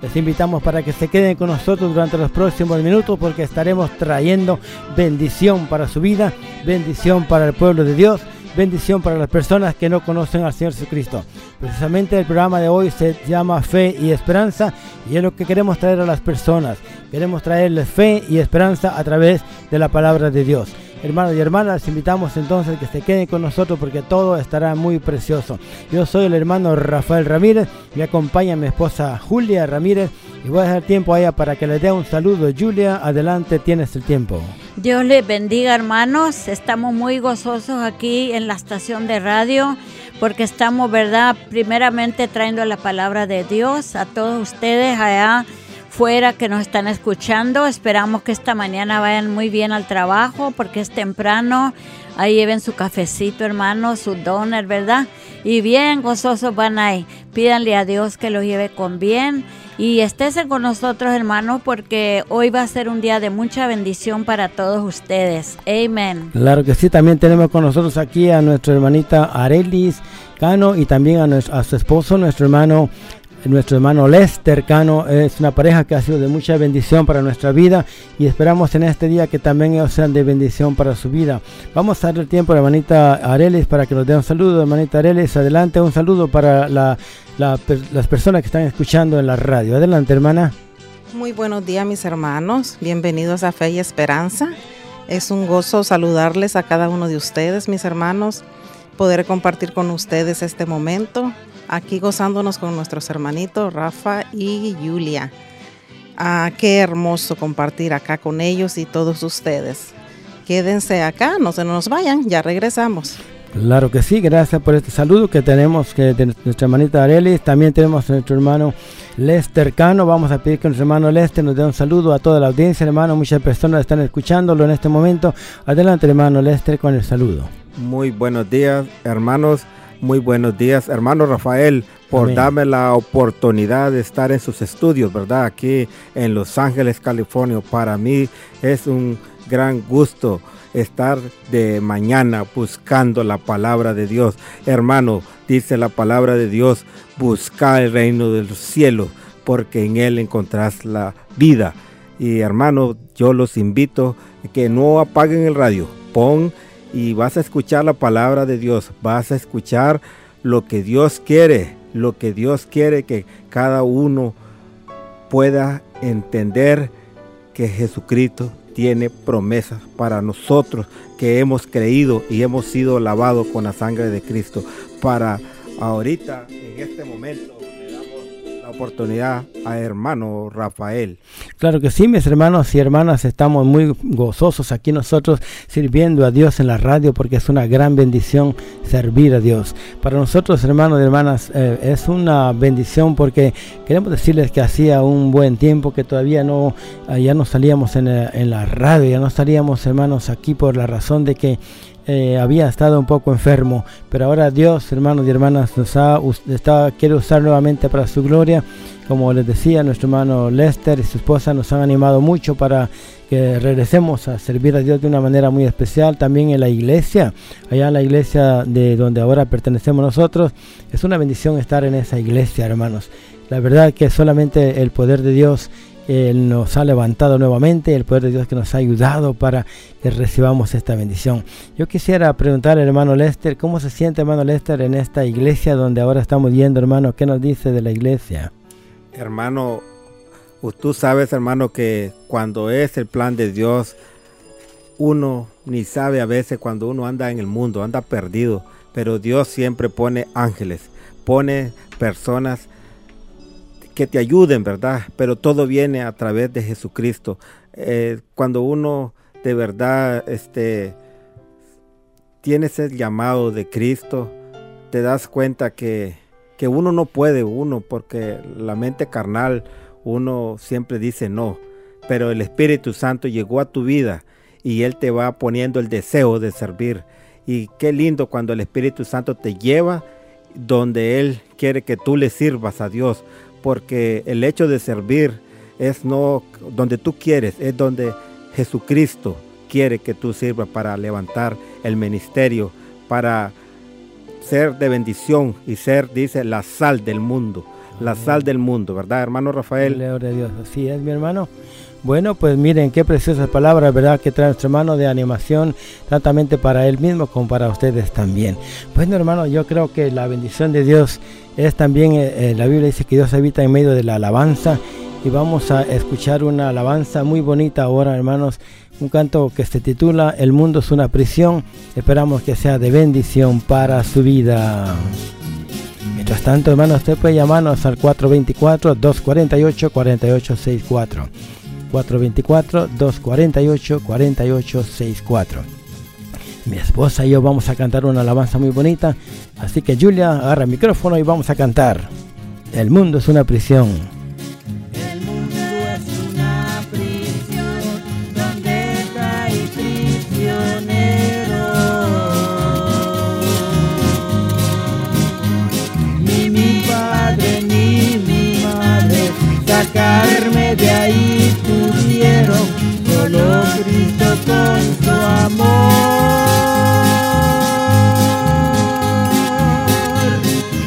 Les invitamos para que se queden con nosotros durante los próximos minutos porque estaremos trayendo bendición para su vida, bendición para el pueblo de Dios, bendición para las personas que no conocen al Señor Jesucristo. Precisamente el programa de hoy se llama Fe y Esperanza y es lo que queremos traer a las personas. Queremos traerles fe y esperanza a través de la palabra de Dios. Hermanos y hermanas, invitamos entonces que se queden con nosotros porque todo estará muy precioso. Yo soy el hermano Rafael Ramírez, me acompaña mi esposa Julia Ramírez y voy a dejar tiempo a ella para que le dé un saludo. Julia, adelante, tienes el tiempo. Dios les bendiga hermanos, estamos muy gozosos aquí en la estación de radio porque estamos, ¿verdad? Primeramente trayendo la palabra de Dios a todos ustedes allá fuera que nos están escuchando. Esperamos que esta mañana vayan muy bien al trabajo porque es temprano. Ahí lleven su cafecito, hermano, su doner, ¿verdad? Y bien gozosos van ahí. Pídanle a Dios que los lleve con bien. Y estésen con nosotros, hermanos, porque hoy va a ser un día de mucha bendición para todos ustedes. Amén. Claro que sí, también tenemos con nosotros aquí a nuestra hermanita Arelis Cano y también a, a su esposo, nuestro hermano nuestro hermano Lester Cano es una pareja que ha sido de mucha bendición para nuestra vida y esperamos en este día que también ellos sean de bendición para su vida. Vamos a darle tiempo a la hermanita Arelis para que nos dé un saludo. Hermanita Arelis, adelante, un saludo para las personas que están escuchando en la radio. Adelante, hermana. Muy buenos días, mis hermanos. Bienvenidos a Fe y Esperanza. Es un gozo saludarles a cada uno de ustedes, mis hermanos, poder compartir con ustedes este momento aquí gozándonos con nuestros hermanitos Rafa y Julia. Ah, qué hermoso compartir acá con ellos y todos ustedes. Quédense acá, no se nos vayan, ya regresamos. Claro que sí, gracias por este saludo que tenemos que de nuestra hermanita Arelis. También tenemos a nuestro hermano Lester Cano. Vamos a pedir que nuestro hermano Lester nos dé un saludo a toda la audiencia, hermano. Muchas personas están escuchándolo en este momento. Adelante, hermano Lester, con el saludo. Muy buenos días, hermanos. Muy buenos días, hermano Rafael, por darme la oportunidad de estar en sus estudios, ¿verdad? Aquí en Los Ángeles, California. Para mí es un gran gusto estar de mañana buscando la palabra de Dios. Hermano, dice la palabra de Dios, busca el reino de los cielos, porque en él encontrás la vida. Y hermano, yo los invito a que no apaguen el radio, pon y vas a escuchar la palabra de Dios, vas a escuchar lo que Dios quiere, lo que Dios quiere que cada uno pueda entender que Jesucristo tiene promesas para nosotros que hemos creído y hemos sido lavados con la sangre de Cristo. Para ahorita, en este momento, oportunidad a hermano Rafael. Claro que sí, mis hermanos y hermanas, estamos muy gozosos aquí nosotros sirviendo a Dios en la radio porque es una gran bendición servir a Dios. Para nosotros, hermanos y hermanas, eh, es una bendición porque queremos decirles que hacía un buen tiempo que todavía no, eh, ya no salíamos en, eh, en la radio, ya no salíamos, hermanos, aquí por la razón de que eh, había estado un poco enfermo, pero ahora Dios, hermanos y hermanas, nos ha, está, quiere usar nuevamente para su gloria. Como les decía, nuestro hermano Lester y su esposa nos han animado mucho para que regresemos a servir a Dios de una manera muy especial. También en la iglesia, allá en la iglesia de donde ahora pertenecemos nosotros, es una bendición estar en esa iglesia, hermanos. La verdad que solamente el poder de Dios él nos ha levantado nuevamente, el poder de Dios que nos ha ayudado para que recibamos esta bendición. Yo quisiera preguntar al hermano Lester, ¿cómo se siente hermano Lester en esta iglesia donde ahora estamos yendo, hermano? ¿Qué nos dice de la iglesia? Hermano, tú sabes, hermano, que cuando es el plan de Dios, uno ni sabe a veces cuando uno anda en el mundo, anda perdido, pero Dios siempre pone ángeles, pone personas que te ayuden, ¿verdad? Pero todo viene a través de Jesucristo. Eh, cuando uno de verdad este, tiene ese llamado de Cristo, te das cuenta que, que uno no puede, uno, porque la mente carnal, uno siempre dice no. pero el Espíritu Santo llegó a tu vida y Él te va poniendo el deseo de servir. Y qué lindo cuando el Espíritu Santo te lleva donde Él quiere que tú le sirvas a Dios, porque el hecho de servir es no donde tú quieres, es donde Jesucristo quiere que tú sirvas para levantar el ministerio, para ser de bendición y ser, dice, la sal del mundo, la sal del mundo, ¿verdad, hermano Rafael? Gloria a Dios, así es, mi hermano. Bueno, pues miren qué preciosas palabras, ¿verdad? Que trae nuestro hermano de animación, tantamente para él mismo como para ustedes también. Bueno, hermano, yo creo que la bendición de Dios es también, eh, eh, la Biblia dice que Dios habita en medio de la alabanza y vamos a escuchar una alabanza muy bonita ahora, hermanos. Un canto que se titula El mundo es una prisión. Esperamos que sea de bendición para su vida. Mientras tanto, hermanos, usted puede llamarnos al 424-248-4864. 424-248-4864. Mi esposa y yo vamos a cantar una alabanza muy bonita. Así que Julia, agarra el micrófono y vamos a cantar. El mundo es una prisión. El mundo es solo Cristo con su amor.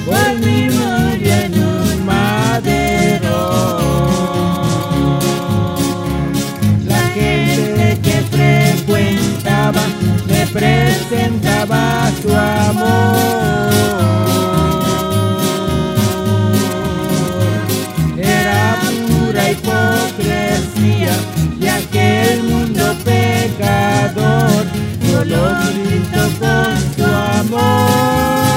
Por mí murió en un madero. La gente que frecuentaba me presentaba su amor. Aquel mundo pecador, solo Cristo con su amor.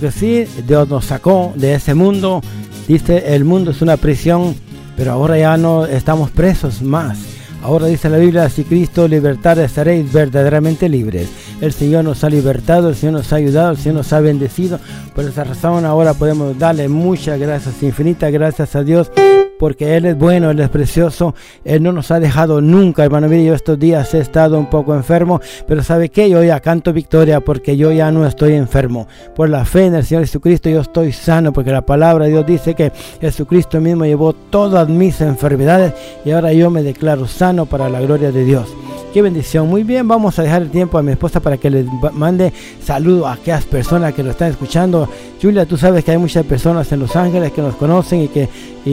Que sí, Dios nos sacó de ese mundo. Dice, el mundo es una prisión, pero ahora ya no estamos presos más. Ahora dice la Biblia, si Cristo libertare seréis verdaderamente libres. El Señor nos ha libertado, el Señor nos ha ayudado, el Señor nos ha bendecido. Por esa razón ahora podemos darle muchas gracias, infinitas gracias a Dios porque Él es bueno, Él es precioso, Él no nos ha dejado nunca, hermano. Mire, yo estos días he estado un poco enfermo, pero ¿sabe qué? Yo ya canto victoria porque yo ya no estoy enfermo. Por la fe en el Señor Jesucristo yo estoy sano, porque la palabra de Dios dice que Jesucristo mismo llevó todas mis enfermedades y ahora yo me declaro sano para la gloria de Dios. Qué bendición. Muy bien, vamos a dejar el tiempo a mi esposa para que les mande saludos a aquellas personas que lo están escuchando. Julia, tú sabes que hay muchas personas en Los Ángeles que nos conocen y que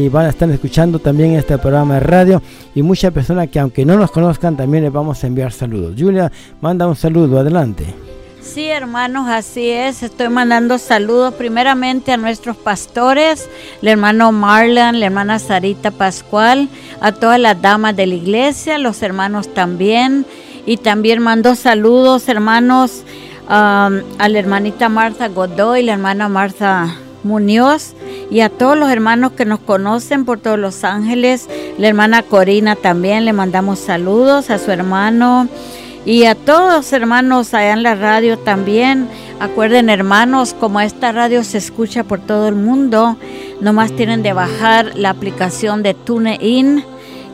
van a estar escuchando también este programa de radio. Y muchas personas que aunque no nos conozcan también les vamos a enviar saludos. Julia, manda un saludo, adelante. Sí, hermanos, así es. Estoy mandando saludos primeramente a nuestros pastores, el hermano Marlon, la hermana Sarita Pascual, a todas las damas de la iglesia, los hermanos también. Y también mando saludos, hermanos, a la hermanita Marta Godoy, la hermana Marta Muñoz y a todos los hermanos que nos conocen por todos los ángeles. La hermana Corina también le mandamos saludos a su hermano y a todos hermanos allá en la radio también. Acuerden hermanos, como esta radio se escucha por todo el mundo, nomás tienen de bajar la aplicación de TuneIn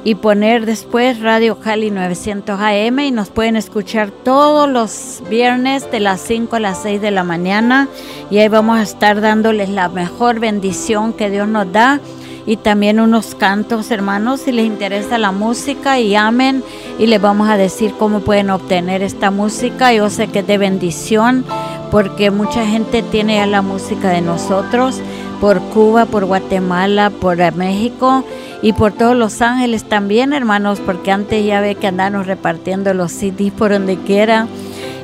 y poner después Radio Cali 900 AM y nos pueden escuchar todos los viernes de las 5 a las 6 de la mañana. Y ahí vamos a estar dándoles la mejor bendición que Dios nos da y también unos cantos, hermanos, si les interesa la música y amen. Y les vamos a decir cómo pueden obtener esta música. Yo sé que es de bendición porque mucha gente tiene ya la música de nosotros por Cuba, por Guatemala, por México y por todos los ángeles también, hermanos, porque antes ya ve que andamos repartiendo los CDs por donde quiera.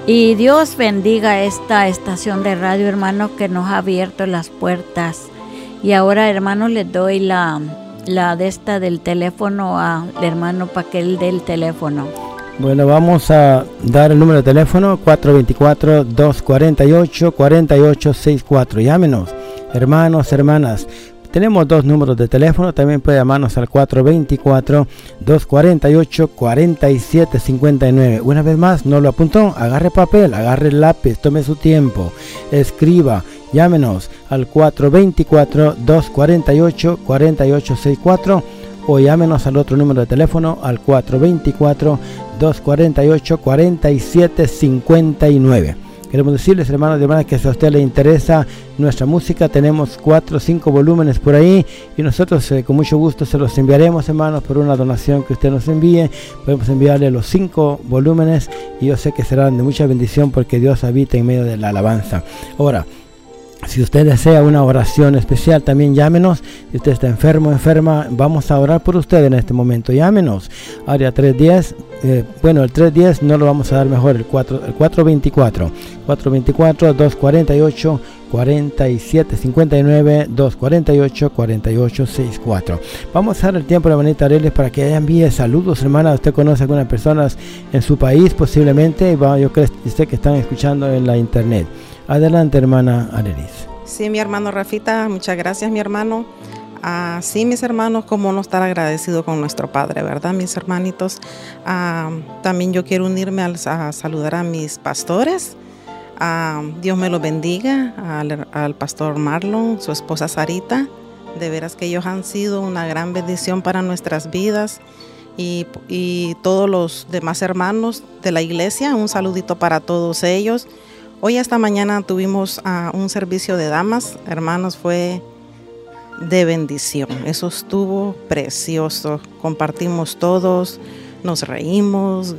Y Dios bendiga esta estación de radio, hermanos, que nos ha abierto las puertas y ahora, hermano, les doy la, la de esta del teléfono al hermano para que él dé el teléfono. Bueno, vamos a dar el número de teléfono 424-248-4864. Llámenos, hermanos, hermanas. Tenemos dos números de teléfono, también puede llamarnos al 424-248-4759. Una vez más, no lo apuntó, agarre papel, agarre lápiz, tome su tiempo, escriba Llámenos al 424-248-4864 o llámenos al otro número de teléfono al 424-248-4759. Queremos decirles, hermanos y hermanas, que si a usted le interesa nuestra música, tenemos cuatro o cinco volúmenes por ahí y nosotros eh, con mucho gusto se los enviaremos, hermanos, por una donación que usted nos envíe. Podemos enviarle los cinco volúmenes y yo sé que serán de mucha bendición porque Dios habita en medio de la alabanza. Ahora, si usted desea una oración especial, también llámenos. Si usted está enfermo, enferma, vamos a orar por usted en este momento. Llámenos. Área 310. Eh, bueno, el 310 no lo vamos a dar mejor, el, 4, el 424. 424 248 4759 248 4864. Vamos a dar el tiempo a la manita Areles para que envíe saludos, hermana. Usted conoce a algunas personas en su país posiblemente. Yo creo que están escuchando en la internet. Adelante, hermana Arelis. Sí, mi hermano Rafita, muchas gracias, mi hermano. Ah, sí, mis hermanos, cómo no estar agradecido con nuestro Padre, ¿verdad, mis hermanitos? Ah, también yo quiero unirme a, saludar a mis pastores. Ah, Dios me los bendiga, al, pastor Marlon, su esposa Sarita. De veras que ellos han sido una gran bendición para nuestras vidas. Y, y todos los demás hermanos de la iglesia, un saludito para todos ellos. Hoy esta mañana tuvimos uh, un servicio de damas, hermanos, fue de bendición. Eso estuvo precioso. Compartimos todos, nos reímos,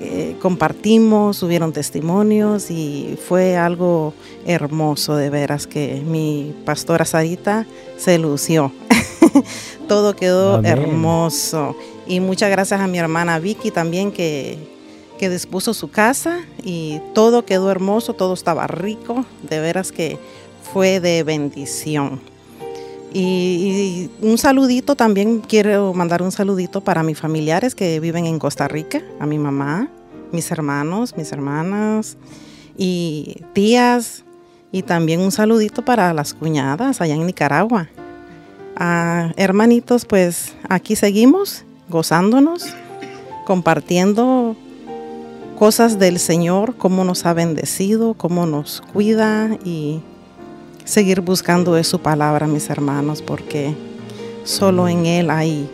eh, compartimos, hubieron testimonios y fue algo hermoso de veras que mi pastora Sarita se lució. Todo quedó hermoso. Y muchas gracias a mi hermana Vicky también que que dispuso su casa y todo quedó hermoso, todo estaba rico, de veras que fue de bendición. Y, un saludito también, quiero mandar un saludito para mis familiares que viven en Costa Rica, a mi mamá, mis hermanos, mis hermanas y tías, y también un saludito para las cuñadas allá en Nicaragua. Ah, hermanitos, pues aquí seguimos gozándonos, compartiendo cosas del Señor, cómo nos ha bendecido, cómo nos cuida y seguir buscando de su palabra, mis hermanos, porque Solo en Él hay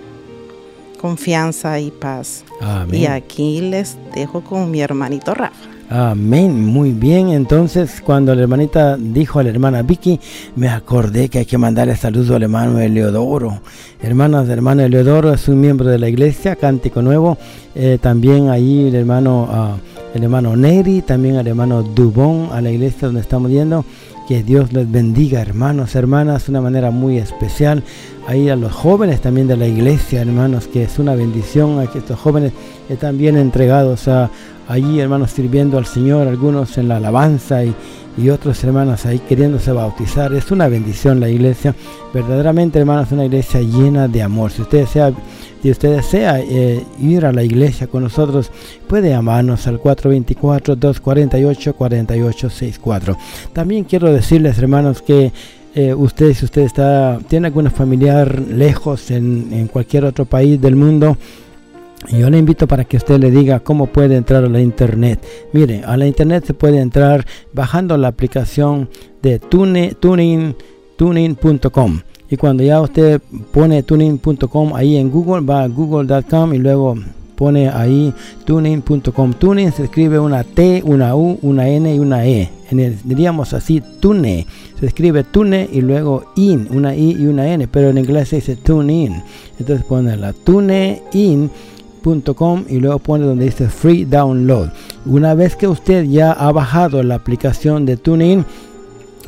confianza y paz. Amén. Y aquí les dejo con mi hermanito Rafa. Amén, muy bien. Entonces, cuando la hermanita dijo a la hermana Vicky, me acordé que hay que mandarle saludos al hermano Eleodoro. Hermanas, hermano Eleodoro es un miembro de la iglesia, Cántico Nuevo. Eh, también ahí el hermano, ah, el hermano Neri, también al hermano Dubón, a la iglesia donde estamos yendo. Que Dios les bendiga, hermanos, hermanas, una manera muy especial. Ahí a los jóvenes también de la iglesia, hermanos, que es una bendición a que estos jóvenes están bien entregados a, allí, hermanos, sirviendo al Señor, algunos en la alabanza y, y otros hermanos ahí queriéndose bautizar. Es una bendición la iglesia, verdaderamente, hermanos, una iglesia llena de amor. Si usted desea, si usted desea eh, ir a la iglesia con nosotros, puede llamarnos al 424-248-4864. También quiero decirles, hermanos, que eh, usted, si usted está, tiene algún familiar lejos en, cualquier otro país del mundo, yo le invito para que usted le diga cómo puede entrar a la internet. Mire, a la internet se puede entrar bajando la aplicación de Tune, Tuning, tuning.com. Y cuando ya usted pone tuning.com ahí en Google, va a google.com y luego pone ahí tuning.com. Tuning se escribe una T, una U, una N y una E. En el, diríamos así, tune. Se escribe tune y luego in, una I y una N, pero en inglés se dice tune in. Entonces pone la tune in .com y luego pone donde dice free download. Una vez que usted ya ha bajado la aplicación de TuneIn,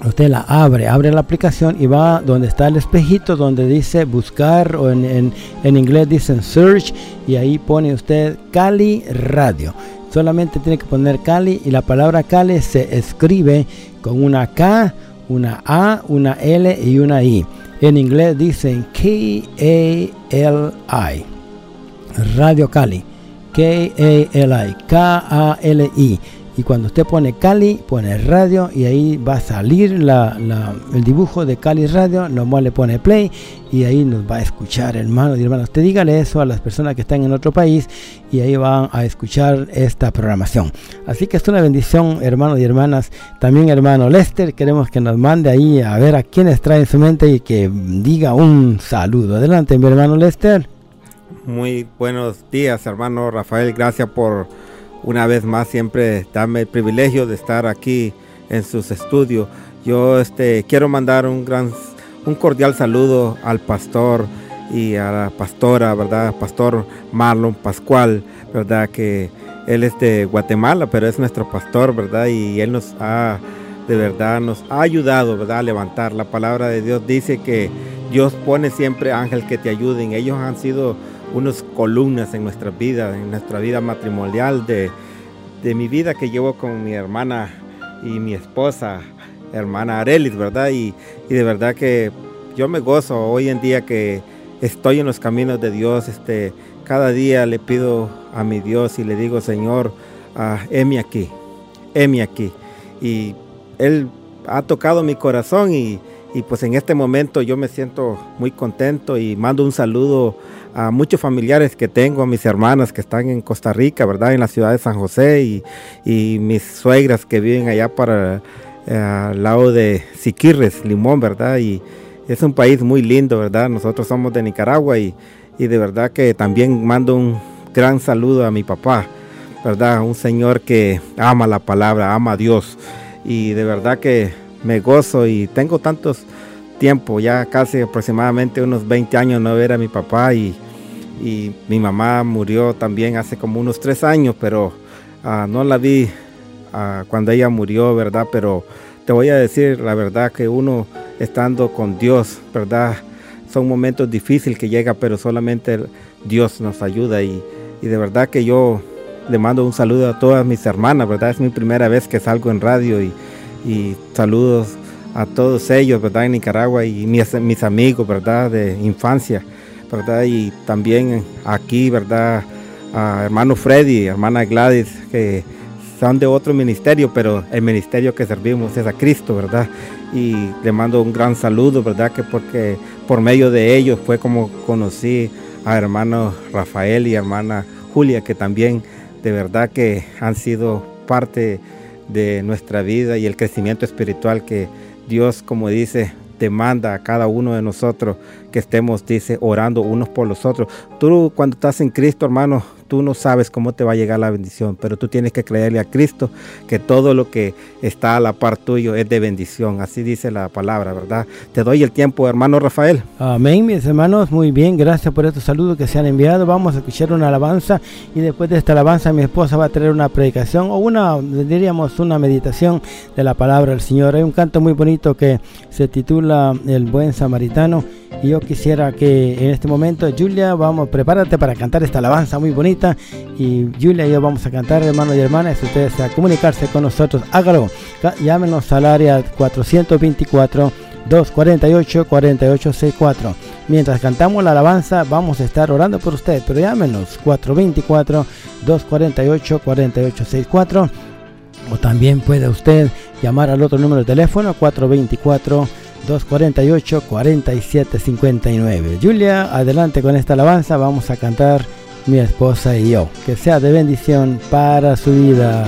usted la abre, abre la aplicación y va donde está el espejito donde dice buscar o en, en, en inglés dicen search y ahí pone usted Cali Radio. Solamente tiene que poner Cali y la palabra Cali se escribe con una K, una A, una L y una I. En inglés dicen K-A-L-I. Radio Cali. K-A-L-I. K-A-L-I. Y cuando usted pone Cali, pone radio y ahí va a salir el dibujo de Cali Radio. Nomás le pone play y ahí nos va a escuchar, hermanos y hermanas. Usted dígale eso a las personas que están en otro país y ahí van a escuchar esta programación. Así que es una bendición, hermanos y hermanas. También, hermano Lester, queremos que nos mande ahí a ver a quienes trae en su mente y que diga un saludo. Adelante, mi hermano Lester. Muy buenos días, hermano Rafael. Gracias por una vez más siempre darme el privilegio de estar aquí en sus estudios. Yo este, quiero mandar un gran, un cordial saludo al pastor y a la pastora, ¿verdad? Pastor Marlon Pascual, ¿verdad? Que él es de Guatemala, pero es nuestro pastor, ¿verdad? Y él nos ha, de verdad, nos ha ayudado, ¿verdad? A levantar. La palabra de Dios dice que Dios pone siempre ángeles que te ayuden. Ellos han sido unas columnas en nuestra vida, en nuestra vida matrimonial, de, de mi vida que llevo con mi hermana y mi esposa, hermana Arelis, ¿verdad? Y, y, de verdad que yo me gozo hoy en día que estoy en los caminos de Dios. Este, cada día le pido a mi Dios y le digo, Señor, uh, heme aquí, heme aquí. Y Él ha tocado mi corazón y, y pues en este momento yo me siento muy contento y mando un saludo a muchos familiares que tengo, a mis hermanas que están en Costa Rica, ¿verdad? En la ciudad de San José y, y mis suegras que viven allá para eh, al lado de Siquirres, Limón, ¿verdad? Y es un país muy lindo, ¿verdad? Nosotros somos de Nicaragua y, y de verdad que también mando un gran saludo a mi papá, ¿verdad? Un señor que ama la palabra, ama a Dios y de verdad que me gozo y tengo tantos tiempo, ya casi aproximadamente unos 20 años no ver a mi papá y, y mi mamá murió también hace como unos tres años, pero uh, no la vi uh, cuando ella murió, ¿verdad? Pero te voy a decir la verdad que uno estando con Dios, ¿verdad? Son momentos difíciles que llega, pero solamente Dios nos ayuda y, y de verdad que yo le mando un saludo a todas mis hermanas, ¿verdad? Es mi primera vez que salgo en radio y, y saludos a todos ellos, ¿verdad? En Nicaragua y mis, amigos, ¿verdad? De infancia, ¿verdad? Y también aquí, ¿verdad? A hermano Freddy, hermana Gladys, que son de otro ministerio, pero el ministerio que servimos es a Cristo, ¿verdad? Y le mando un gran saludo, ¿verdad? Que porque por medio de ellos fue como conocí a hermano Rafael y hermana Julia, que también de verdad que han sido parte de nuestra vida y el crecimiento espiritual que Dios, como dice, demanda a cada uno de nosotros que estemos, dice, orando unos por los otros. Tú cuando estás en Cristo, hermano, tú no sabes cómo te va a llegar la bendición, pero tú tienes que creerle a Cristo que todo lo que está a la par tuyo es de bendición. Así dice la palabra, ¿verdad? Te doy el tiempo, hermano Rafael. Amén, mis hermanos. Muy bien, gracias por estos saludos que se han enviado. Vamos a escuchar una alabanza y después de esta alabanza mi esposa va a traer una predicación o una, diríamos, una meditación de la palabra del Señor. Hay un canto muy bonito que se titula El buen samaritano y yo quisiera que en este momento, Julia, vamos, prepárate para cantar esta alabanza muy bonita. Y Julia y yo vamos a cantar, hermanos y hermanas. Si ustedes a comunicarse con nosotros, hágalo. Llámenos al área 424 248 4864. Mientras cantamos la alabanza, vamos a estar orando por usted, pero llámenos 424 248 4864 o también puede usted llamar al otro número de teléfono 424 248 4759. Julia, adelante con esta alabanza, vamos a cantar mi esposa y yo. Que sea de bendición para su vida.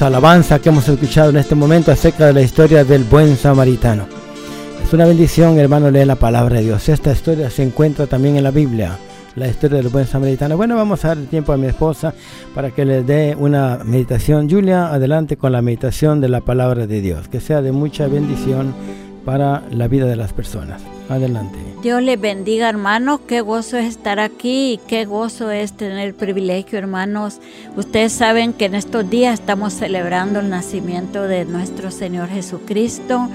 Alabanza que hemos escuchado en este momento acerca de la historia del buen samaritano. Es una bendición, hermano, leer la palabra de Dios. Esta historia se encuentra también en la Biblia, la historia del buen samaritano. Bueno, vamos a dar tiempo a mi esposa para que le dé una meditación. Julia, adelante con la meditación de la palabra de Dios. Que sea de mucha bendición para la vida de las personas. Adelante. Dios les bendiga, hermanos. Qué gozo es estar aquí y qué gozo es tener el privilegio, hermanos. Ustedes saben que en estos días estamos celebrando el nacimiento de nuestro Señor Jesucristo.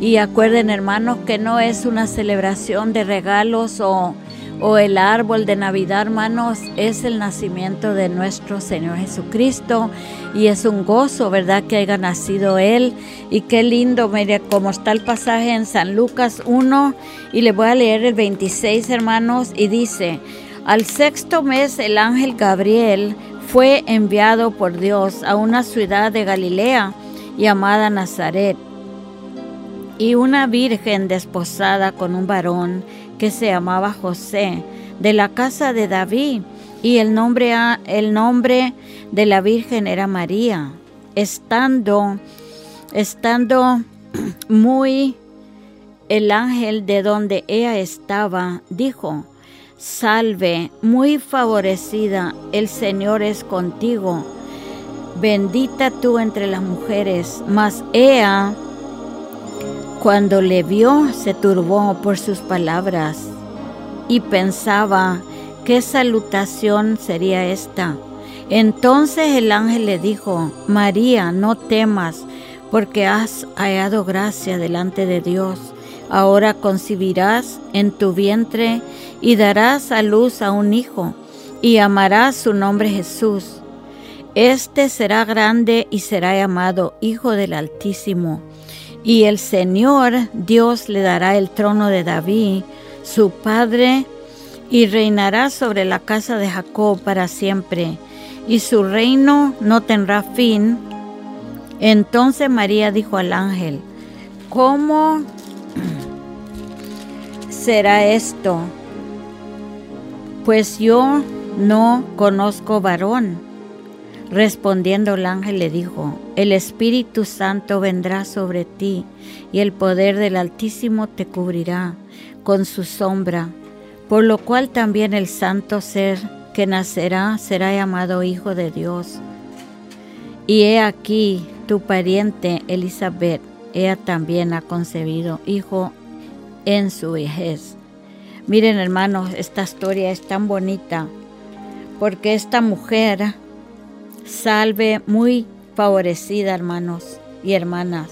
Y acuerden, hermanos, que no es una celebración de regalos o o el árbol de Navidad, hermanos, es el nacimiento de nuestro Señor Jesucristo y es un gozo, ¿verdad? Que haya nacido Él y qué lindo, mire, como está el pasaje en San Lucas 1 y le voy a leer el 26, hermanos, y dice, al sexto mes el ángel Gabriel fue enviado por Dios a una ciudad de Galilea llamada Nazaret y una virgen desposada con un varón que se llamaba José, de la casa de David, y el nombre, el nombre de la Virgen era María. Estando, estando muy el ángel de donde ella estaba, dijo, Salve, muy favorecida, el Señor es contigo. Bendita tú entre las mujeres, mas ella cuando le vio, se turbó por sus palabras y pensaba, ¿qué salutación sería esta? Entonces el ángel le dijo, María, no temas, porque has hallado gracia delante de Dios. Ahora concibirás en tu vientre y darás a luz a un hijo, y amarás su nombre Jesús. Este será grande y será llamado Hijo del Altísimo y el Señor Dios le dará el trono de David, su padre, y reinará sobre la casa de Jacob para siempre, y su reino no tendrá fin. Entonces María dijo al ángel, ¿cómo será esto? Pues yo no conozco varón. Respondiendo el ángel le dijo, el Espíritu Santo vendrá sobre ti y el poder del Altísimo te cubrirá con su sombra, por lo cual también el santo ser que nacerá será llamado Hijo de Dios. Y he aquí tu pariente Elizabeth, ella también ha concebido hijo en su vejez. Miren hermanos, esta historia es tan bonita porque esta mujer salve muy favorecida, hermanos y hermanas.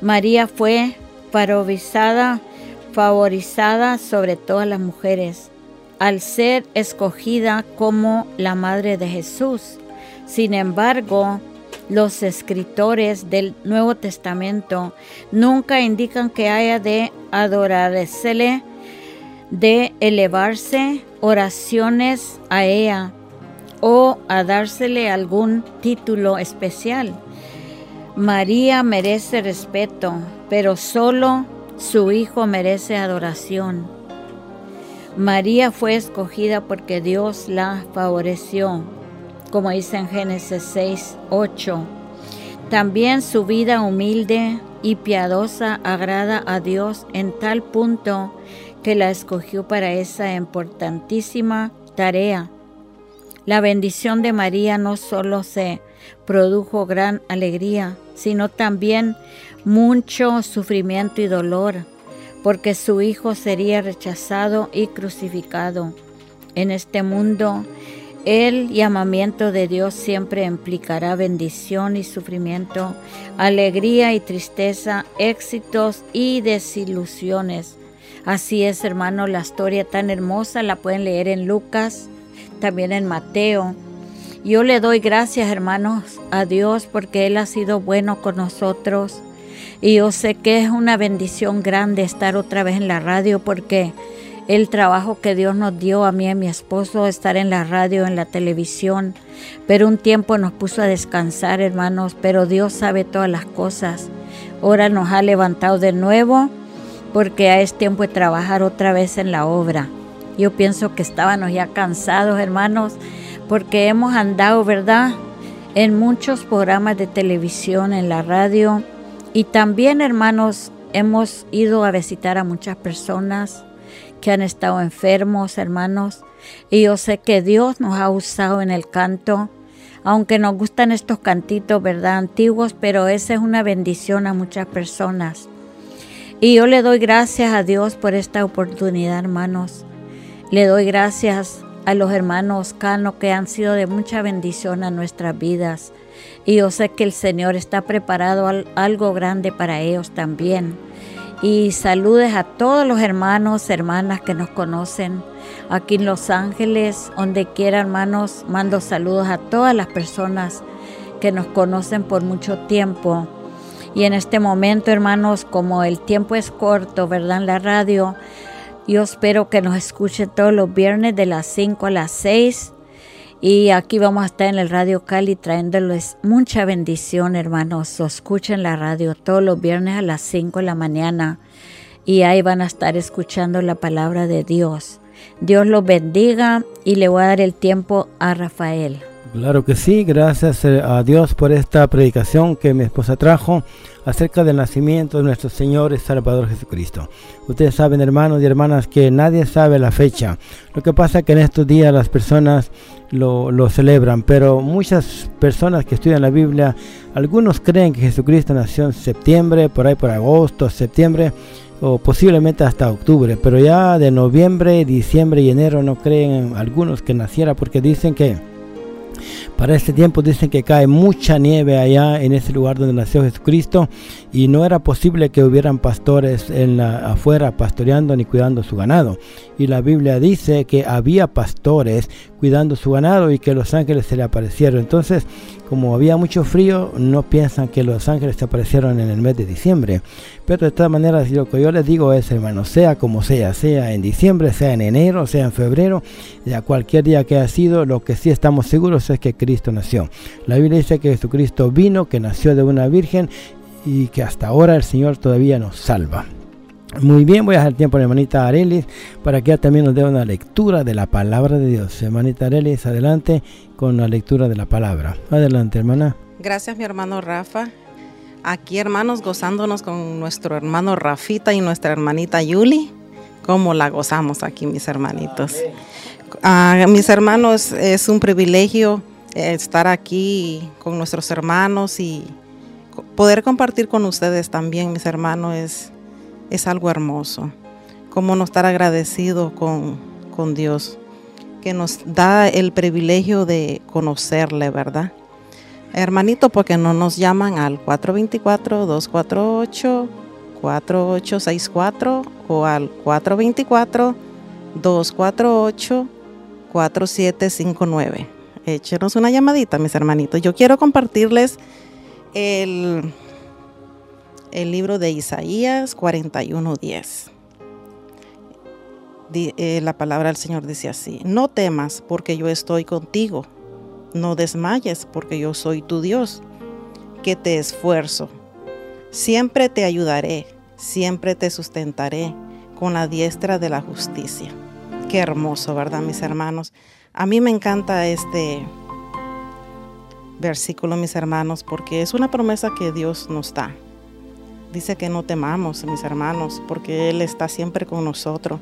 María fue favorizada, sobre todas las mujeres, al ser escogida como la madre de Jesús. Sin embargo, los escritores del Nuevo Testamento nunca indican que haya de adorársele, de elevarse oraciones a ella o a dársele algún título especial. María merece respeto, pero solo su Hijo merece adoración. María fue escogida porque Dios la favoreció, como dice en Génesis 6, 8. También su vida humilde y piadosa agrada a Dios en tal punto que la escogió para esa importantísima tarea la bendición de María no solo se produjo gran alegría, sino también mucho sufrimiento y dolor, porque su Hijo sería rechazado y crucificado. En este mundo, el llamamiento de Dios siempre implicará bendición y sufrimiento, alegría y tristeza, éxitos y desilusiones. Así es, hermano, la historia tan hermosa la pueden leer en Lucas también en Mateo. Yo le doy gracias, hermanos, a Dios porque Él ha sido bueno con nosotros. Y yo sé que es una bendición grande estar otra vez en la radio porque el trabajo que Dios nos dio a mí y a mi esposo, estar en la radio, en la televisión, pero un tiempo nos puso a descansar, hermanos, pero Dios sabe todas las cosas. Ahora nos ha levantado de nuevo porque es tiempo de trabajar otra vez en la obra. Yo pienso que estábamos ya cansados, hermanos, porque hemos andado, ¿verdad? En muchos programas de televisión, en la radio. Y también, hermanos, hemos ido a visitar a muchas personas que han estado enfermos, hermanos. Y yo sé que Dios nos ha usado en el canto, aunque nos gustan estos cantitos, ¿verdad? Antiguos, pero esa es una bendición a muchas personas. Y yo le doy gracias a Dios por esta oportunidad, hermanos. Le doy gracias a los hermanos Cano que han sido de mucha bendición a nuestras vidas. Y yo sé que el Señor está preparado algo grande para ellos también. Y saludes a todos los hermanos, hermanas que nos conocen aquí en Los Ángeles, donde quiera hermanos, mando saludos a todas las personas que nos conocen por mucho tiempo. Y en este momento, hermanos, como el tiempo es corto, ¿verdad? En la radio, yo espero que nos escuchen todos los viernes de las 5 a las 6. Y aquí vamos a estar en el Radio Cali trayéndoles mucha bendición, hermanos. Escuchen la radio todos los viernes a las 5 de la mañana. Y ahí van a estar escuchando la palabra de Dios. Dios los bendiga y le voy a dar el tiempo a Rafael. Claro que sí, gracias eh, a Dios por esta predicación que mi esposa trajo acerca del nacimiento de nuestro Señor y Salvador Jesucristo. Ustedes saben, hermanos y hermanas, que nadie sabe la fecha. Lo que pasa es que en estos días las personas lo, lo celebran, pero muchas personas que estudian la Biblia, algunos creen que Jesucristo nació en septiembre, por ahí por agosto, septiembre o posiblemente hasta octubre, pero ya de noviembre, diciembre y enero no creen algunos que naciera porque dicen que para este tiempo dicen que cae mucha nieve allá en ese lugar donde nació Jesucristo y no era posible que hubieran pastores en la, afuera pastoreando ni cuidando su ganado. Y la Biblia dice que había pastores cuidando su ganado y que los ángeles se le aparecieron. Entonces, como había mucho frío, no piensan que los ángeles se aparecieron en el mes de diciembre. Pero de todas maneras, lo que yo les digo es, hermano, sea como sea, sea en diciembre, sea en enero, sea en febrero, ya cualquier día que haya sido, lo que sí estamos seguros es que Cristo nació. La Biblia dice que Jesucristo vino, que nació de una virgen y que hasta ahora el Señor todavía nos salva. Muy bien, voy a dejar tiempo a la hermanita Arelis para que ella también nos dé una lectura de la palabra de Dios. Hermanita Arelis, adelante con la lectura de la palabra. Adelante, hermana. Gracias, mi hermano Rafa. Aquí, hermanos, gozándonos con nuestro hermano Rafita y nuestra hermanita Yuli. ¿Cómo la gozamos aquí, mis hermanitos? Ah, mis hermanos, es un privilegio eh, estar aquí con nuestros hermanos y poder compartir con ustedes también, mis hermanos, es algo hermoso. Cómo no estar agradecido con, con Dios, que nos da el privilegio de conocerle, ¿verdad? Hermanito, porque no nos llaman al 424-248-4864 o al 424-248-4759. Échenos una llamadita, mis hermanitos. Yo quiero compartirles el el libro de Isaías 41:10. Eh, la palabra del Señor dice así, no temas porque yo estoy contigo, no desmayes porque yo soy tu Dios, que te esfuerzo, siempre te ayudaré, siempre te sustentaré con la diestra de la justicia. Qué hermoso, ¿verdad, mis hermanos? A mí me encanta este versículo, mis hermanos, porque es una promesa que Dios nos da. Dice que no temamos, mis hermanos, porque Él está siempre con nosotros.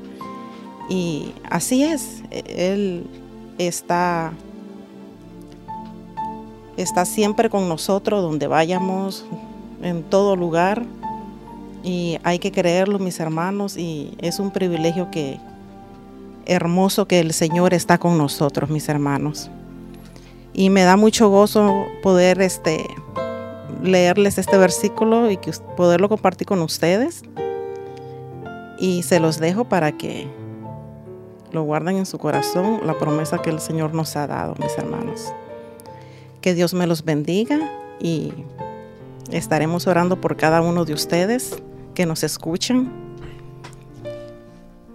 Y así es, Él está, está siempre con nosotros donde vayamos, en todo lugar. Y hay que creerlo, mis hermanos, y es un privilegio que hermoso que el Señor está con nosotros, mis hermanos. Y me da mucho gozo poder este leerles este versículo y que poderlo compartir con ustedes. Y se los dejo para que lo guarden en su corazón, la promesa que el Señor nos ha dado, mis hermanos. Que Dios me los bendiga y estaremos orando por cada uno de ustedes que nos escuchan.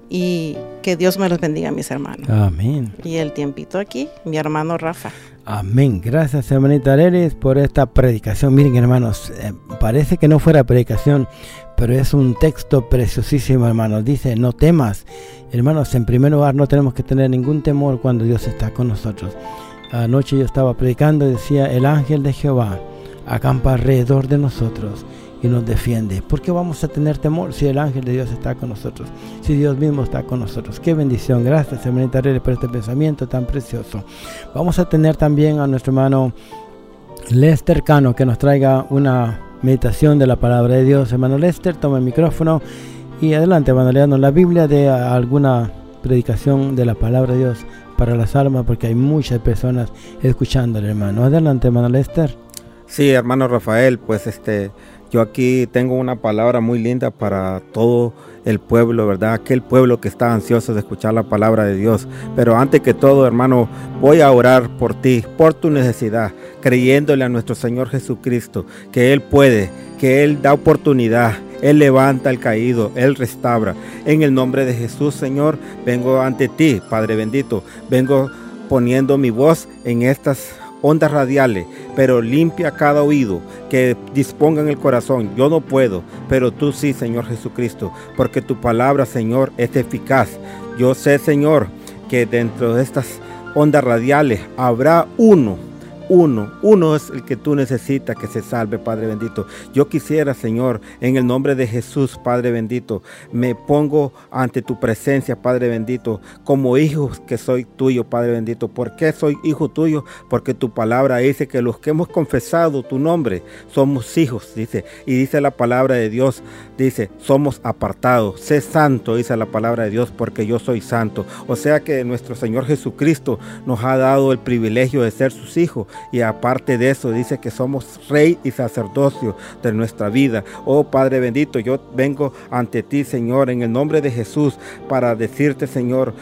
Y que Dios me los bendiga, mis hermanos. Amén. Y el tiempito aquí, mi hermano Rafa. Amén. Gracias, hermanita Arelis, por esta predicación. Miren, hermanos, eh, parece que no fuera predicación, pero es un texto preciosísimo, hermanos. Dice, no temas. Hermanos, en primer lugar, no tenemos que tener ningún temor cuando Dios está con nosotros. Anoche yo estaba predicando y decía, el ángel de Jehová acampa alrededor de nosotros y nos defiende. ¿Por qué vamos a tener temor si el ángel de Dios está con nosotros? Si Dios mismo está con nosotros. Qué bendición. Gracias, hermanita Reyes, por este pensamiento tan precioso. Vamos a tener también a nuestro hermano Lester Cano que nos traiga una meditación de la palabra de Dios. Hermano Lester, toma el micrófono y adelante, hermano, leando la Biblia de alguna predicación de la palabra de Dios para las almas, porque hay muchas personas escuchándole, hermano. Adelante, hermano Lester. Sí, hermano Rafael, pues este, yo aquí tengo una palabra muy linda para todo el pueblo, ¿verdad? Aquel pueblo que está ansioso de escuchar la palabra de Dios. Pero antes que todo, hermano, voy a orar por ti, por tu necesidad, creyéndole a nuestro Señor Jesucristo, que Él puede, que Él da oportunidad. Él levanta al caído, Él restaura. En el nombre de Jesús, Señor, vengo ante ti, Padre bendito. Vengo poniendo mi voz en estas ondas radiales, pero limpia cada oído, que dispongan el corazón. Yo no puedo, pero tú sí, Señor Jesucristo, porque tu palabra, Señor, es eficaz. Yo sé, Señor, que dentro de estas ondas radiales habrá uno uno, uno es el que tú necesitas que se salve, Padre bendito. Yo quisiera, Señor, en el nombre de Jesús, Padre bendito, me pongo ante tu presencia, Padre bendito, como hijo que soy tuyo, Padre bendito. ¿Por qué soy hijo tuyo? Porque tu palabra dice que los que hemos confesado tu nombre somos hijos, dice. Y dice la palabra de Dios, dice, somos apartados. Sé santo, dice la palabra de Dios, porque yo soy santo. O sea que nuestro Señor Jesucristo nos ha dado el privilegio de ser sus hijos y aparte de eso dice que somos rey y sacerdocio de nuestra vida. Oh Padre bendito, yo vengo ante ti, Señor, en el nombre de Jesús para decirte, Señor,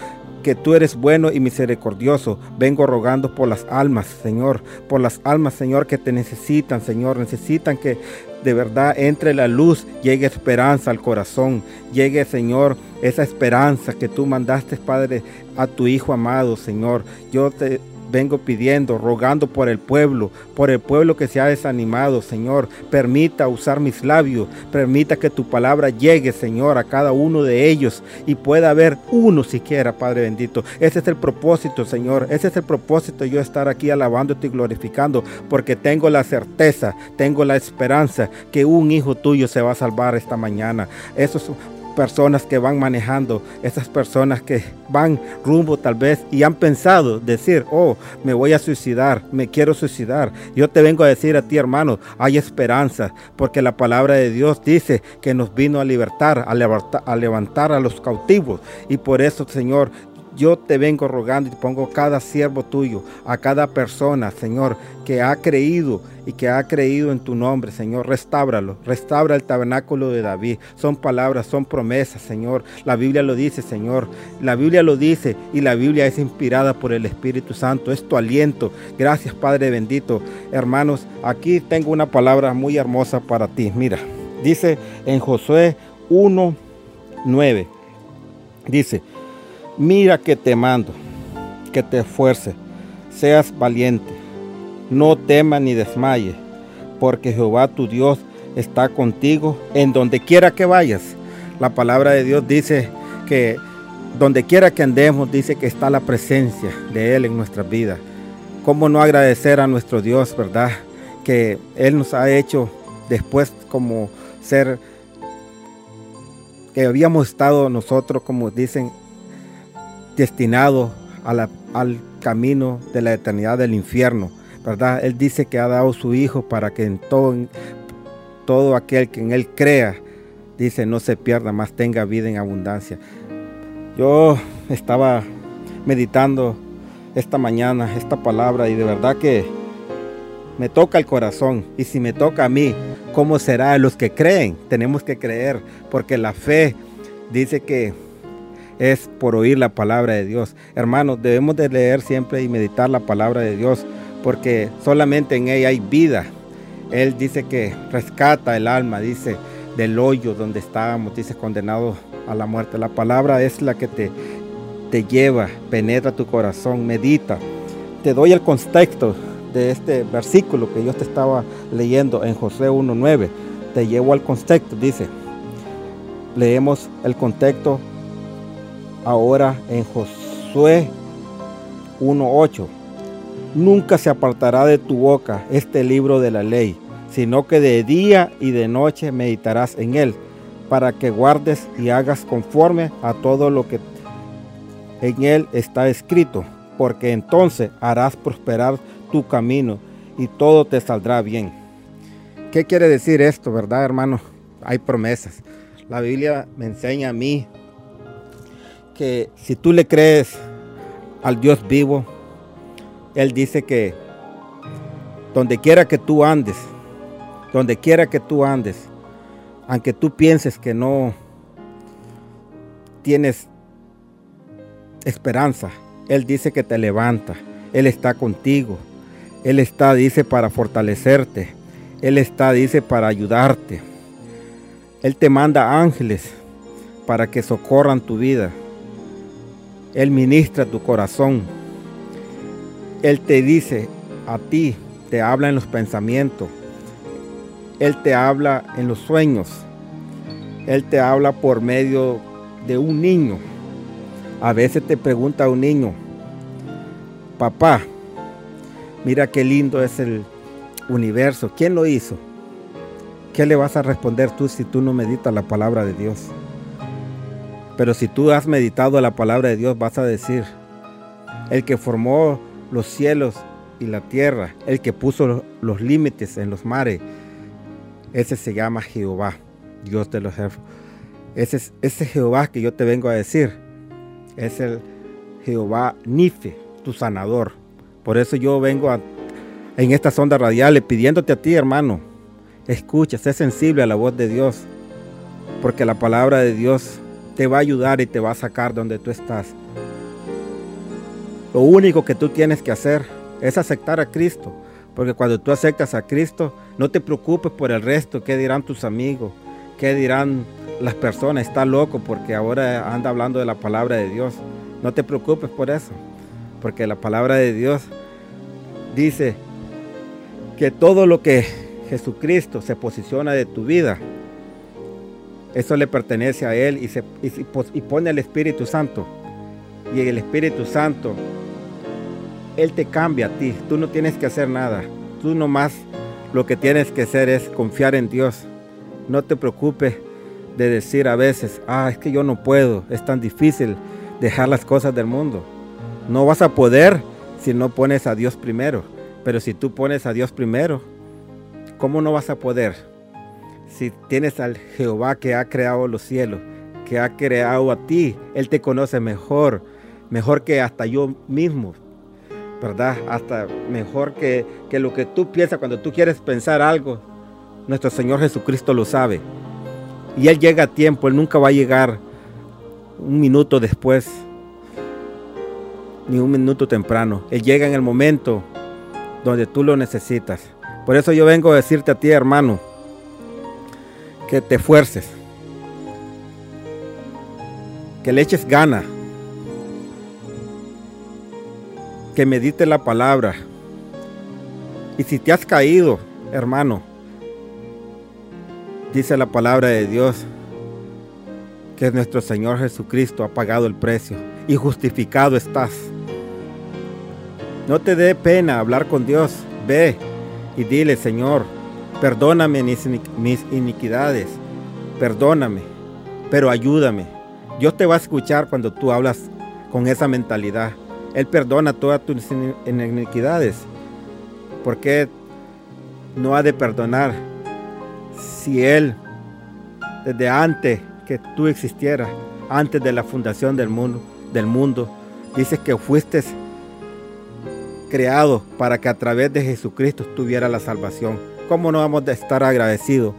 que tú eres bueno y misericordioso. Vengo rogando por las almas, Señor, por las almas, Señor, que te necesitan, Señor, necesitan que de verdad entre la luz, llegue esperanza al corazón, llegue, Señor, esa esperanza que tú mandaste, Padre, a tu Hijo amado, Señor. Yo te vengo pidiendo, rogando por el pueblo, por el pueblo que se ha desanimado, Señor. Permita usar mis labios, permita que tu palabra llegue, Señor, a cada uno de ellos y pueda haber uno siquiera, Padre bendito. Ese es el propósito, Señor. Ese es el propósito yo estar aquí alabándote y glorificando, porque tengo la certeza, tengo la esperanza que un hijo tuyo se va a salvar esta mañana. Eso es personas que van manejando, esas personas que van rumbo tal vez y han pensado decir, oh, me voy a suicidar, me quiero suicidar. Yo te vengo a decir a ti, hermano, hay esperanza, porque la palabra de Dios dice que nos vino a libertar, a levantar, a levantar a los cautivos. Y por eso, Señor, yo te vengo rogando y te pongo cada siervo tuyo, a cada persona, Señor, que ha creído y que ha creído en tu nombre, Señor. Restábralo, restaura el tabernáculo de David. Son palabras, son promesas, Señor. La Biblia lo dice, Señor. La Biblia lo dice y la Biblia es inspirada por el Espíritu Santo. Es tu aliento. Gracias, Padre bendito. Hermanos, aquí tengo una palabra muy hermosa para ti. Mira, dice en Josué 1, 9. Dice, Mira que te mando, que te esfuerce, seas valiente, no temas ni desmayes, porque Jehová tu Dios está contigo en donde quiera que vayas. La palabra de Dios dice que donde quiera que andemos, dice que está la presencia de Él en nuestras vidas. ¿Cómo no agradecer a nuestro Dios, verdad? Que Él nos ha hecho después como ser que habíamos estado nosotros, como dicen, destinado al camino de la eternidad del infierno, ¿verdad? Él dice que ha dado su Hijo para que en todo, todo aquel que en Él crea, dice, no se pierda, más tenga vida en abundancia. Yo estaba meditando esta mañana esta palabra y de verdad que me toca el corazón. Y si me toca a mí, ¿cómo será a los que creen? Tenemos que creer, porque la fe dice que es por oír la palabra de Dios. Hermanos, debemos de leer siempre y meditar la palabra de Dios, porque solamente en ella hay vida. Él dice que rescata el alma, dice, del hoyo donde estábamos, dice, condenado a la muerte. La palabra es la que te, te lleva, penetra tu corazón, medita. Te doy el contexto de este versículo que yo te estaba leyendo en José 1.9. Te llevo al contexto, dice. Leemos el contexto ahora en Josué 1.8. Nunca se apartará de tu boca este libro de la ley, sino que de día y de noche meditarás en él, para que guardes y hagas conforme a todo lo que en él está escrito, porque entonces harás prosperar tu camino y todo te saldrá bien. ¿Qué quiere decir esto, verdad, hermano? Hay promesas. La Biblia me enseña a mí que si tú le crees al Dios vivo, Él dice que donde quiera que tú andes, donde quiera que tú andes, aunque tú pienses que no tienes esperanza, Él dice que te levanta, Él está contigo, Él está, dice, para fortalecerte, Él está, dice, para ayudarte. Él te manda ángeles para que socorran tu vida. Él ministra tu corazón. Él te dice a ti, te habla en los pensamientos. Él te habla en los sueños. Él te habla por medio de un niño. A veces te pregunta un niño, papá, mira qué lindo es el universo. ¿Quién lo hizo? ¿Qué le vas a responder tú si tú no meditas la palabra de Dios? Pero si tú has meditado la palabra de Dios, vas a decir, el que formó los cielos y la tierra, el que puso los límites en los mares, ese se llama Jehová, Dios de los ejércitos. Ese, ese Jehová que yo te vengo a decir es el Jehová Nife, tu sanador. Por eso yo vengo en estas ondas radiales pidiéndote a ti, hermano, escucha, sé sensible a la voz de Dios, porque la palabra de Dios te va a ayudar y te va a sacar donde tú estás. Lo único que tú tienes que hacer es aceptar a Cristo. Porque cuando tú aceptas a Cristo, no te preocupes por el resto, qué dirán tus amigos, qué dirán las personas. Está loco porque ahora anda hablando de la palabra de Dios. No te preocupes por eso. Porque la palabra de Dios dice que todo lo que Jesucristo se posiciona de tu vida, eso le pertenece a Él y, pone el Espíritu Santo. Y el Espíritu Santo, Él te cambia a ti. Tú no tienes que hacer nada. Tú nomás lo que tienes que hacer es confiar en Dios. No te preocupes de decir a veces, ah, es que yo no puedo, es tan difícil dejar las cosas del mundo. No vas a poder si no pones a Dios primero. Pero si tú pones a Dios primero, ¿cómo no vas a poder? Si tienes al Jehová que ha creado los cielos, que ha creado a ti, Él te conoce mejor, mejor que hasta yo mismo, ¿verdad? Hasta mejor que, que lo que tú piensas cuando tú quieres pensar algo. Nuestro Señor Jesucristo lo sabe. Y Él llega a tiempo, Él nunca va a llegar un minuto después, ni un minuto temprano. Él llega en el momento donde tú lo necesitas. Por eso yo vengo a decirte a ti, hermano, que te fuerces, que le eches gana, que medite la palabra. Y si te has caído, hermano, dice la palabra de Dios, que nuestro Señor Jesucristo ha pagado el precio y justificado estás. No te dé pena hablar con Dios. Ve y dile, Señor, Perdóname mis, iniquidades, perdóname, pero ayúdame. Dios te va a escuchar cuando tú hablas con esa mentalidad. Él perdona todas tus iniquidades. ¿Por qué no ha de perdonar si Él, desde antes que tú existieras, antes de la fundación del mundo, del mundo, dices que fuiste creado para que a través de Jesucristo tuviera la salvación? ¿Cómo no vamos a estar agradecidos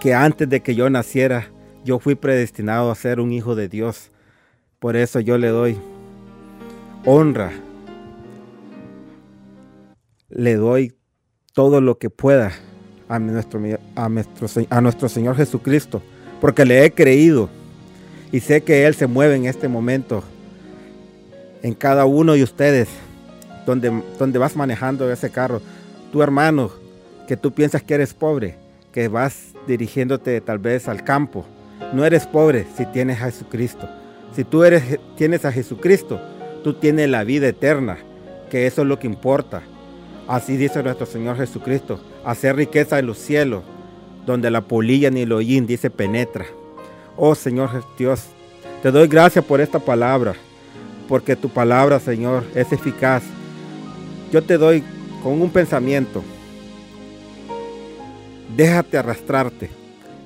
que antes de que yo naciera, yo fui predestinado a ser un hijo de Dios? Por eso yo le doy honra. Le doy todo lo que pueda a nuestro, a nuestro, a nuestro Señor Jesucristo, porque le he creído y sé que Él se mueve en este momento en cada uno de ustedes, donde, donde vas manejando ese carro. Tu hermano, que tú piensas que eres pobre, que vas dirigiéndote tal vez al campo. No eres pobre si tienes a Jesucristo. Si tú eres, tienes a Jesucristo, tú tienes la vida eterna, que eso es lo que importa. Así dice nuestro Señor Jesucristo, hacer riqueza en los cielos, donde la polilla ni el hollín dice penetra. Oh Señor Dios, te doy gracias por esta palabra, porque tu palabra, Señor, es eficaz. Yo te doy con un pensamiento déjate arrastrarte,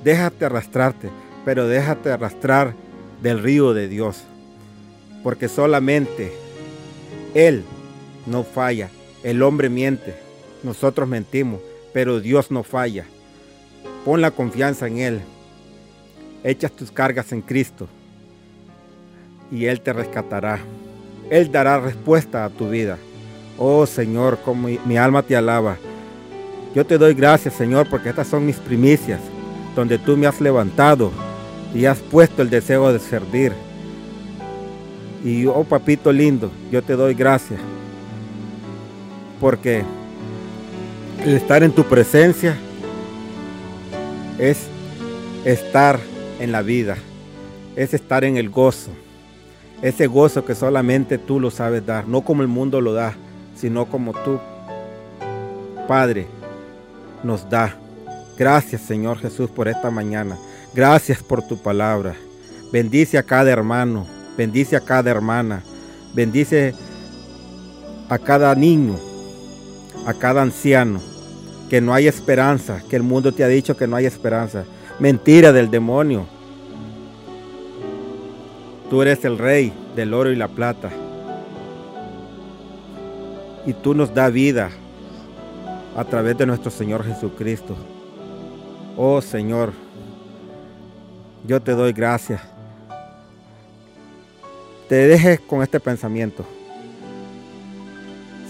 déjate arrastrarte, pero déjate arrastrar del río de Dios, porque solamente Él no falla, el hombre miente, nosotros mentimos, pero Dios no falla. Pon la confianza en Él, echas tus cargas en Cristo y Él te rescatará. Él dará respuesta a tu vida. Oh Señor, como mi, alma te alaba. Yo te doy gracias, Señor, porque estas son mis primicias, donde tú me has levantado y has puesto el deseo de servir. Y oh papito lindo, yo te doy gracias, porque el estar en tu presencia es estar en la vida, es estar en el gozo, ese gozo que solamente tú lo sabes dar, no como el mundo lo da, sino como tú, Padre, nos da. Gracias Señor Jesús por esta mañana. Gracias por tu palabra. Bendice a cada hermano, bendice a cada hermana, bendice a cada niño, a cada anciano, que no hay esperanza, que el mundo te ha dicho que no hay esperanza. Mentira del demonio. Tú eres el rey del oro y la plata. Y tú nos da vida a través de nuestro Señor Jesucristo. Oh Señor, yo te doy gracias. Te dejes con este pensamiento.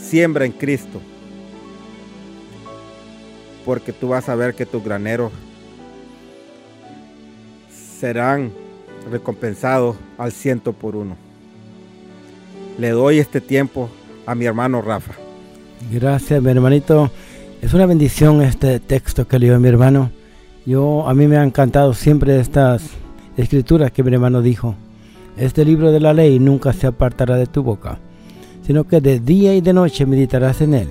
Siembra en Cristo. Porque tú vas a ver que tus graneros serán recompensado al ciento por uno. Le doy este tiempo a mi hermano Rafa. Gracias, mi hermanito. Es una bendición este texto que leyó mi hermano. Yo a mí me ha encantado siempre estas escrituras que mi hermano dijo. Este libro de la ley nunca se apartará de tu boca, sino que de día y de noche meditarás en él,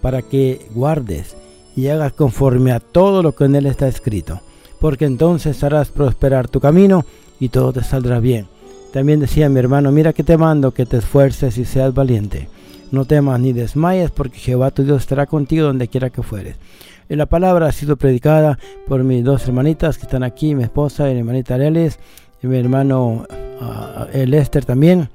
para que guardes y hagas conforme a todo lo que en él está escrito, porque entonces harás prosperar tu camino y todo te saldrá bien. También decía mi hermano, mira que te mando que te esfuerces y seas valiente. No temas ni desmayes, porque Jehová tu Dios estará contigo donde quiera que fueres. Y la palabra ha sido predicada por mis dos hermanitas que están aquí, mi esposa y mi hermanita Lelis, y mi hermano uh, el también.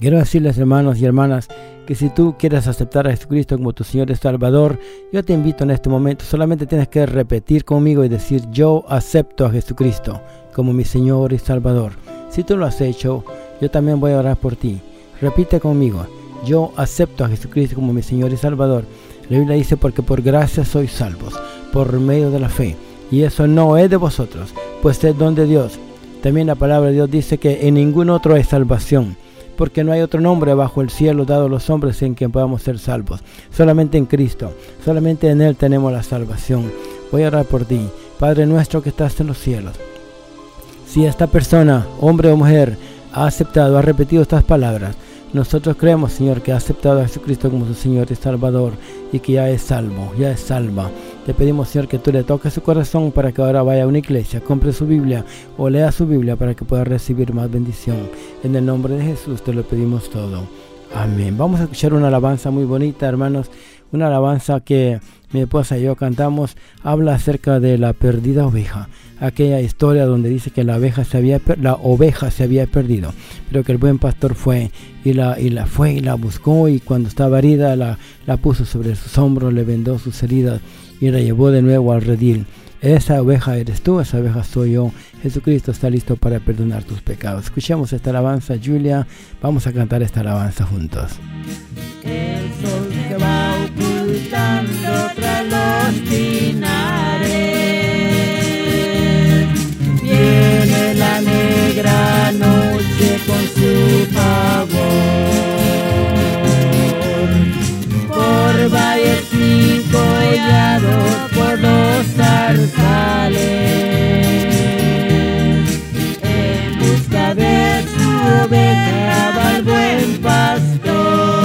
Quiero decirles, hermanos y hermanas, que si tú quieres aceptar a Jesucristo como tu Señor y Salvador, yo te invito en este momento, solamente tienes que repetir conmigo y decir, yo acepto a Jesucristo como mi Señor y Salvador. Si tú lo has hecho, yo también voy a orar por ti. Repite conmigo, yo acepto a Jesucristo como mi Señor y Salvador. La Biblia dice, porque por gracia sois salvos, por medio de la fe. Y eso no es de vosotros, pues es don de Dios. También la palabra de Dios dice que en ningún otro hay salvación porque no hay otro nombre bajo el cielo dado a los hombres en quien podamos ser salvos. Solamente en Cristo, solamente en Él tenemos la salvación. Voy a orar por ti, Padre nuestro que estás en los cielos. Si esta persona, hombre o mujer, ha aceptado, ha repetido estas palabras, nosotros creemos, Señor, que ha aceptado a Jesucristo como su Señor y Salvador y que ya es salvo, ya es salva. Te pedimos, Señor, que tú le toques su corazón para que ahora vaya a una iglesia, compre su Biblia o lea su Biblia para que pueda recibir más bendición. En el nombre de Jesús te lo pedimos todo. Amén. Vamos a escuchar una alabanza muy bonita, hermanos. Una alabanza que mi esposa y yo cantamos. Habla acerca de la perdida oveja aquella historia donde dice que la oveja se había perdido, pero que el buen pastor fue y la fue y la buscó y cuando estaba herida la, la puso sobre sus hombros, le vendó sus heridas y la llevó de nuevo al redil. Esa oveja eres tú, esa oveja soy yo. Jesucristo está listo para perdonar tus pecados. Escuchemos esta alabanza, Julia. Vamos a cantar esta alabanza juntos. Ocultando tras los pinares viene la negra noche con su favor. Por valles y collados, por los zarzales, en busca de su oveja buen pastor.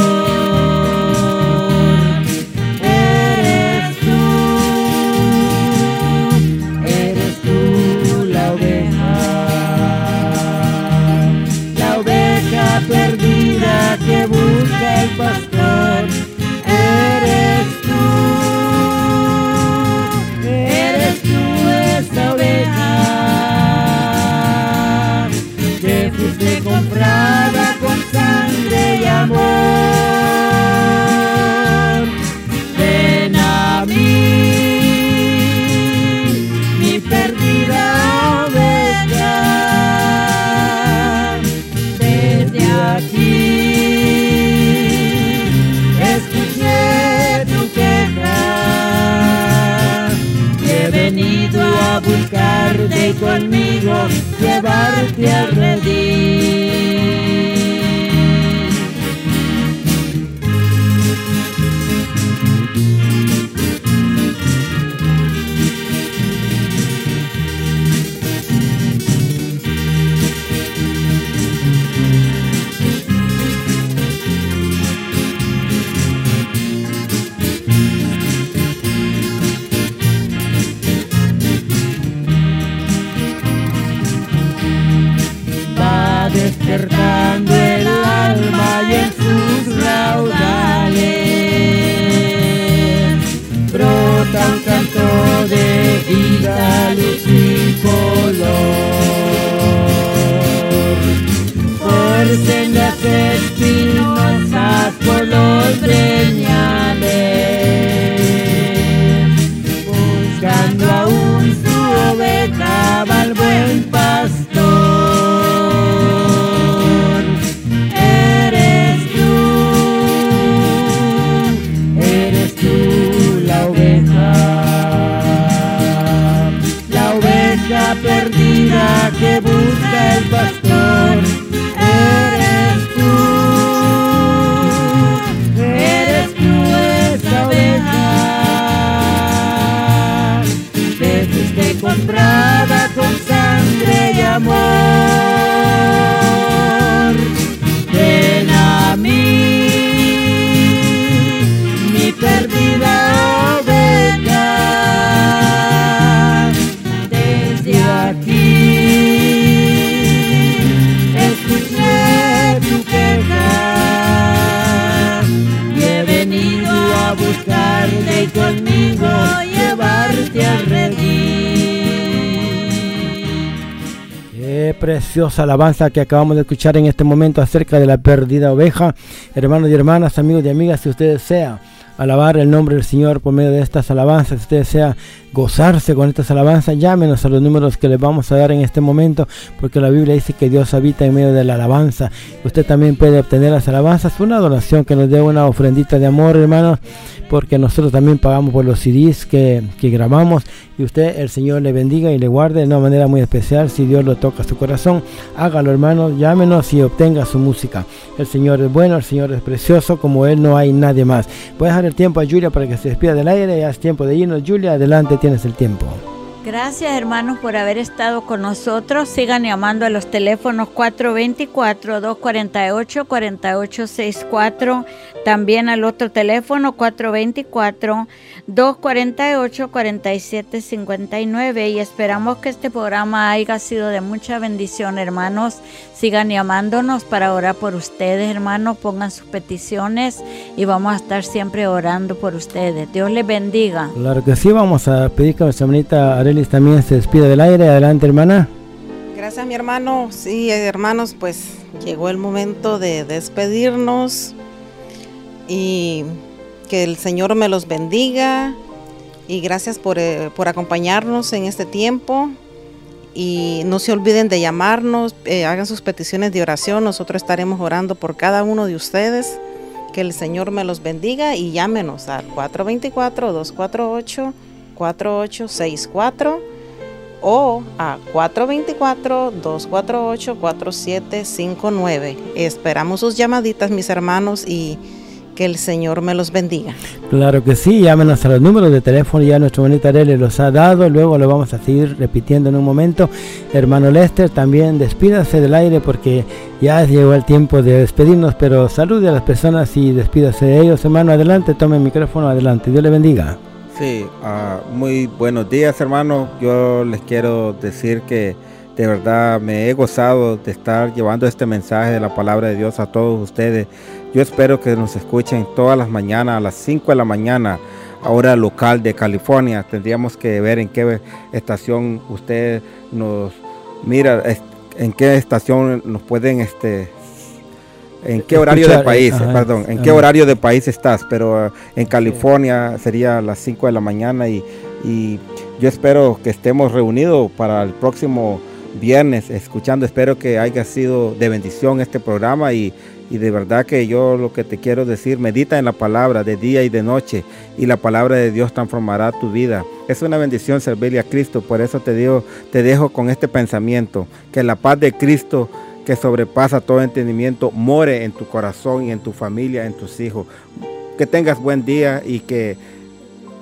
Preciosa alabanza que acabamos de escuchar en este momento acerca de la perdida oveja. Hermanos y hermanas, amigos y amigas, si usted desea alabar el nombre del Señor por medio de estas alabanzas, si usted desea gozarse con estas alabanzas, llámenos a los números que les vamos a dar en este momento, porque la Biblia dice que Dios habita en medio de la alabanza. Usted también puede obtener las alabanzas, una donación que nos dé una ofrendita de amor, hermanos, porque nosotros también pagamos por los CDs que, que grabamos y usted, el Señor le bendiga y le guarde de una manera muy especial. Si Dios lo toca a su corazón, hágalo, hermanos, llámenos y obtenga su música. El Señor es bueno, el Señor es precioso, como Él no hay nadie más. Voy a el tiempo a Julia para que se despida del aire, ya es tiempo de irnos. Julia, adelante, tienes el tiempo. Gracias hermanos por haber estado con nosotros. Sigan llamando a los teléfonos 424-248-4864. También al otro teléfono 424-248-4759. Y esperamos que este programa haya sido de mucha bendición hermanos. Sigan llamándonos para orar por ustedes hermanos. Pongan sus peticiones y vamos a estar siempre orando por ustedes. Dios les bendiga. Claro que sí, vamos a pedir que nuestra hermanita También se despida del aire. Adelante, hermana. Gracias, mi hermano. Sí, eh, hermanos, pues llegó el momento de despedirnos y que el Señor me los bendiga y gracias por, eh, por acompañarnos en este tiempo. Y no se olviden de llamarnos, eh, hagan sus peticiones de oración, nosotros estaremos orando por cada uno de ustedes. Que el Señor me los bendiga y llámenos al 424-248-4864 o a 424-248-4759. Esperamos sus llamaditas, mis hermanos, y que el Señor me los bendiga. Claro que sí, llámenos a los números de teléfono, ya nuestro bonita Arely los ha dado, luego lo vamos a seguir repitiendo en un momento. Hermano Lester, también despídase del aire porque ya llegó el tiempo de despedirnos, pero salude a las personas y despídase de ellos. Hermano, adelante, tome el micrófono, adelante, Dios le bendiga. Sí, ah, muy buenos días hermanos. Yo les quiero decir que de verdad me he gozado de estar llevando este mensaje de la palabra de Dios a todos ustedes. Yo espero que nos escuchen todas las mañanas a las 5 de la mañana, hora local de California. Tendríamos que ver en qué estación usted nos mira, en qué estación nos pueden este en qué horario de Escuchar, país, ajá, perdón, en qué horario de país estás, pero eh, en California sería las 5 de la mañana y, y yo espero que estemos reunidos para el próximo viernes escuchando, espero que haya sido de bendición este programa y, Y de verdad que yo lo que te quiero decir, medita en la palabra de día y de noche y la palabra de Dios transformará tu vida. Es una bendición servirle a Cristo, por eso te digo, te dejo con este pensamiento, que la paz de Cristo que sobrepasa todo entendimiento more en tu corazón y en tu familia, en tus hijos. Que tengas buen día y que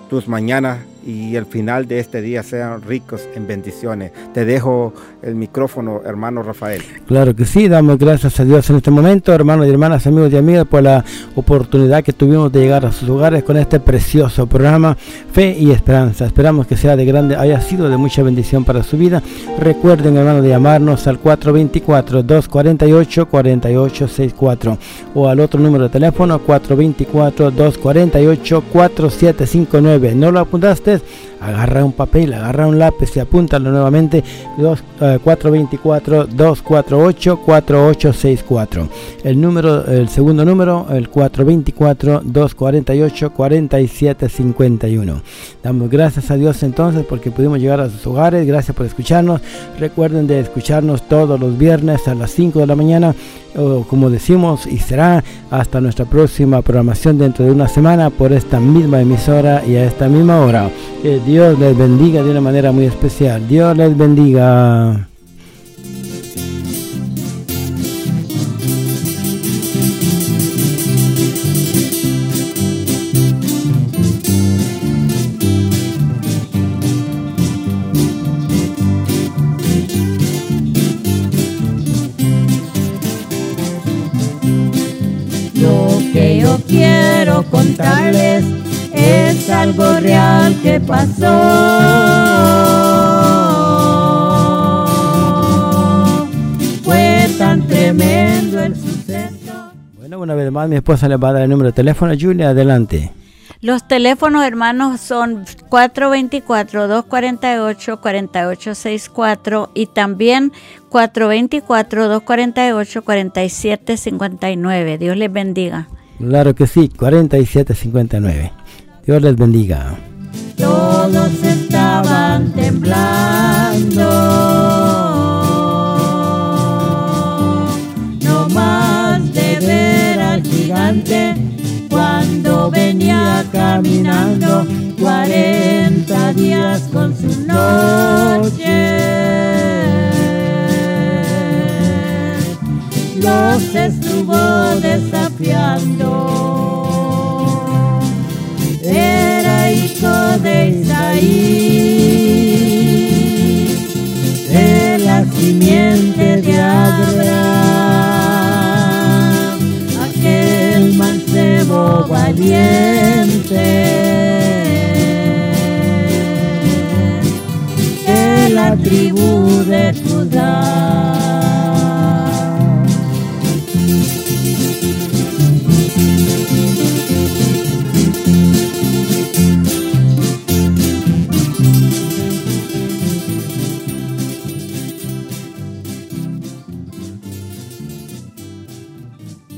tus mañanas y el final de este día sean ricos en bendiciones. Te dejo el micrófono, hermano Rafael. Claro que sí, damos gracias a Dios en este momento, hermanos y hermanas, amigos y amigas, por la oportunidad que tuvimos de llegar a sus hogares con este precioso programa Fe y Esperanza. Esperamos que sea de grande, haya sido de mucha bendición para su vida. Recuerden, hermanos, de llamarnos al 424-248-4864 o al otro número de teléfono 424-248-4759. ¿No lo apuntaste? Agarra un papel, agarra un lápiz y apúntalo nuevamente 424-248-4864. Eh, el número, el segundo número, el 424-248-4751. Damos gracias a Dios entonces porque pudimos llegar a sus hogares. Gracias por escucharnos. Recuerden de escucharnos todos los viernes a las 5 de la mañana como decimos, y será hasta nuestra próxima programación dentro de una semana por esta misma emisora y a esta misma hora. Que Dios les bendiga de una manera muy especial. Dios les bendiga. Quiero contarles es algo real que pasó. Fue tan tremendo el suceso. Bueno, una vez más mi esposa le va a dar el número de teléfono. Julia, adelante. Los teléfonos, hermanos, son 424-248-4864 y también 424-248-4759. Dios les bendiga. Claro que sí, 4759. Dios les bendiga. Todos estaban temblando. No más de ver al gigante cuando venía caminando 40 días con su noche. Los estuvo desafiando. Era hijo de Isaí, de la simiente de Abraham, aquel mancebo valiente. De la tribu de tu